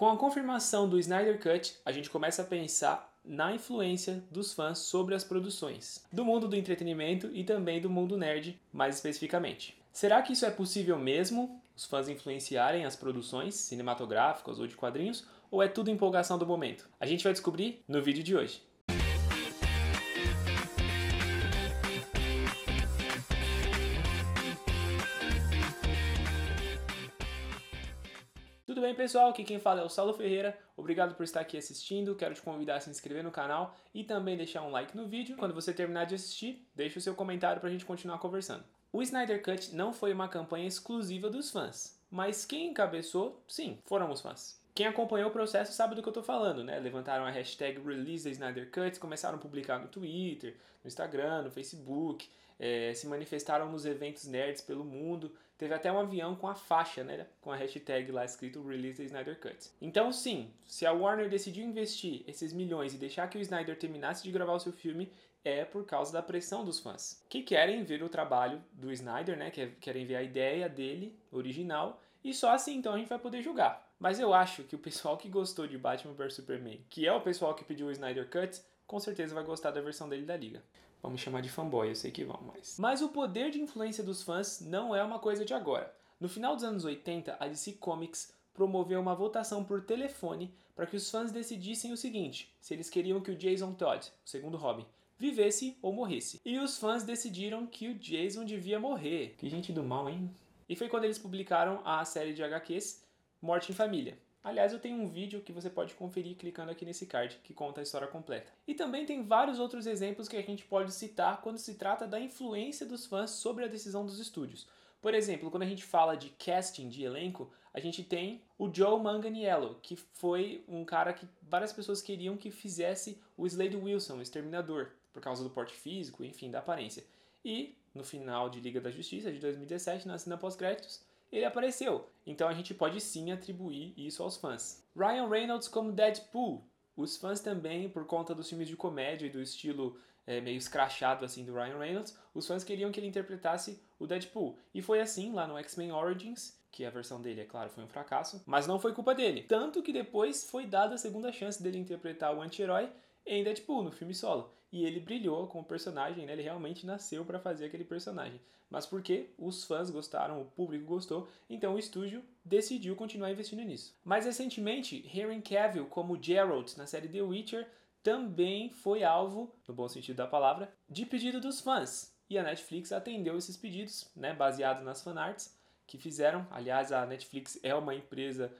Com a confirmação do Snyder Cut, a gente começa a pensar na influência dos fãs sobre as produções, do mundo do entretenimento e também do mundo nerd, mais especificamente. Será que isso é possível mesmo? Os fãs influenciarem as produções cinematográficas ou de quadrinhos? Ou é tudo empolgação do momento? A gente vai descobrir no vídeo de hoje. Tudo bem, pessoal? Aqui quem fala é o Saulo Ferreira. Obrigado por estar aqui assistindo. Quero te convidar a se inscrever no canal e também deixar um like no vídeo. Quando você terminar de assistir, deixe o seu comentário para a gente continuar conversando. O Snyder Cut não foi uma campanha exclusiva dos fãs, mas quem encabeçou, sim, foram os fãs. Quem acompanhou o processo sabe do que eu estou falando, né? Levantaram a hashtag Release the Snyder Cut, começaram a publicar no Twitter, no Instagram, no Facebook, é, se manifestaram nos eventos nerds pelo mundo. Teve até um avião com a faixa, né? Com a hashtag lá escrito Release the Snyder Cut. Então, sim, se a Warner decidiu investir esses milhões e deixar que o Snyder terminasse de gravar o seu filme, é por causa da pressão dos fãs, que querem ver o trabalho do Snyder, né? Que querem ver a ideia dele original e só assim então a gente vai poder julgar. Mas eu acho que o pessoal que gostou de Batman vs Superman, que é o pessoal que pediu o Snyder Cut, com certeza vai gostar da versão dele da liga. Vamos chamar de fanboy, eu sei que vão, mas. Mas o poder de influência dos fãs não é uma coisa de agora. No final dos anos 80, a DC Comics promoveu uma votação por telefone para que os fãs decidissem o seguinte: se eles queriam que o Jason Todd, o segundo Robin, vivesse ou morresse. E os fãs decidiram que o Jason devia morrer. Que gente do mal, hein? E foi quando eles publicaram a série de HQs Morte em Família. Aliás, eu tenho um vídeo que você pode conferir clicando aqui nesse card, que conta a história completa. E também tem vários outros exemplos que a gente pode citar quando se trata da influência dos fãs sobre a decisão dos estúdios. Por exemplo, quando a gente fala de casting de elenco, a gente tem o Joe Manganiello, que foi um cara que várias pessoas queriam que fizesse o Slade Wilson, o Exterminador, por causa do porte físico, enfim, da aparência. E no final de Liga da Justiça de 2017, na cena pós-créditos, ele apareceu. Então a gente pode sim atribuir isso aos fãs. Ryan Reynolds como Deadpool. Os fãs também, por conta dos filmes de comédia e do estilo é, meio escrachado assim do Ryan Reynolds, os fãs queriam que ele interpretasse o Deadpool. E foi assim lá no X-Men Origins, que a versão dele, é claro, foi um fracasso, mas não foi culpa dele. Tanto que depois foi dada a segunda chance dele interpretar o anti-herói em Deadpool, no filme solo. E ele brilhou com o personagem, né? ele realmente nasceu para fazer aquele personagem. Mas porque os fãs gostaram, o público gostou, então o estúdio decidiu continuar investindo nisso. Mais recentemente, Henry Cavill como Geralt na série The Witcher também foi alvo, no bom sentido da palavra, de pedido dos fãs. E a Netflix atendeu esses pedidos, né, baseado nas fanarts que fizeram. Aliás, a Netflix é uma empresa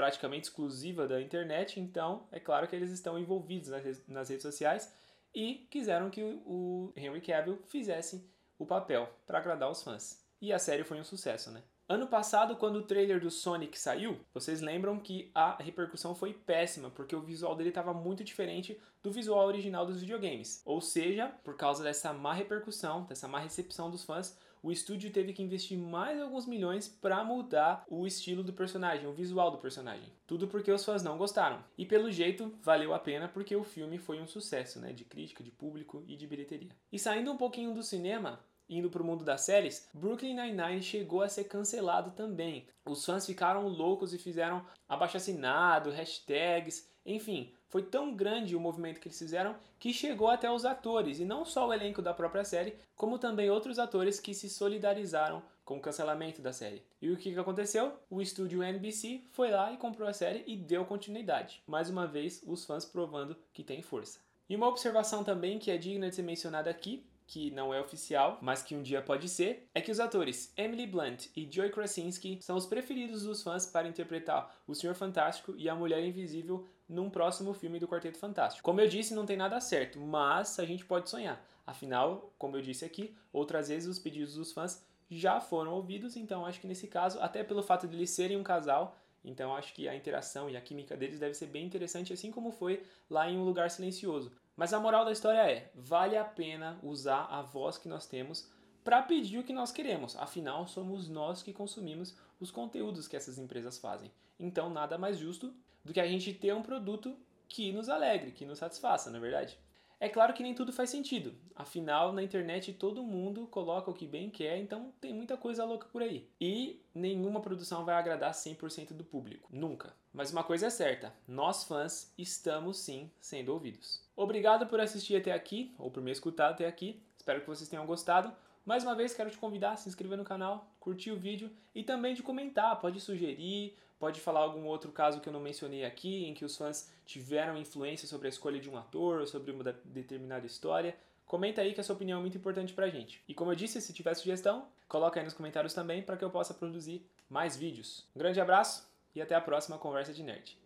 praticamente exclusiva da internet, então é claro que eles estão envolvidos nas redes sociais e quiseram que o Henry Cavill fizesse o papel para agradar os fãs. E a série foi um sucesso, né? Ano passado, quando o trailer do Sonic saiu, vocês lembram que a repercussão foi péssima, porque o visual dele estava muito diferente do visual original dos videogames. Ou seja, por causa dessa má repercussão, dessa má recepção dos fãs, o estúdio teve que investir mais alguns milhões para mudar o estilo do personagem, o visual do personagem. Tudo porque os fãs não gostaram. E pelo jeito, valeu a pena porque o filme foi um sucesso, né, de crítica, de público e de bilheteria. E saindo um pouquinho do cinema, indo para o mundo das séries, Brooklyn Nine-Nine chegou a ser cancelado também. Os fãs ficaram loucos e fizeram abaixo-assinado, hashtags, enfim, foi tão grande o movimento que eles fizeram que chegou até os atores, e não só o elenco da própria série, como também outros atores que se solidarizaram com o cancelamento da série. E o que aconteceu? O estúdio NBC foi lá e comprou a série e deu continuidade. Mais uma vez, os fãs provando que tem força. E uma observação também que é digna de ser mencionada aqui que não é oficial, mas que um dia pode ser, é que os atores Emily Blunt e Joy Krasinski são os preferidos dos fãs para interpretar o Senhor Fantástico e a Mulher Invisível num próximo filme do Quarteto Fantástico. Como eu disse, não tem nada certo, mas a gente pode sonhar. Afinal, como eu disse aqui, outras vezes os pedidos dos fãs já foram ouvidos, então acho que nesse caso, até pelo fato de eles serem um casal, então acho que a interação e a química deles deve ser bem interessante, assim como foi lá em Um Lugar Silencioso. Mas a moral da história é: vale a pena usar a voz que nós temos para pedir o que nós queremos. Afinal, somos nós que consumimos os conteúdos que essas empresas fazem. Então, nada mais justo do que a gente ter um produto que nos alegre, que nos satisfaça, não é verdade? É claro que nem tudo faz sentido, afinal na internet todo mundo coloca o que bem quer, então tem muita coisa louca por aí. E nenhuma produção vai agradar 100% do público, nunca. Mas uma coisa é certa, nós fãs estamos sim sendo ouvidos. Obrigado por assistir até aqui, ou por me escutar até aqui, espero que vocês tenham gostado. Mais uma vez, quero te convidar a se inscrever no canal, curtir o vídeo e também de comentar. Pode sugerir, pode falar algum outro caso que eu não mencionei aqui, em que os fãs tiveram influência sobre a escolha de um ator ou sobre uma determinada história. Comenta aí que a sua opinião é muito importante pra gente. E como eu disse, se tiver sugestão, coloca aí nos comentários também para que eu possa produzir mais vídeos. Um grande abraço e até a próxima Conversa de Nerd.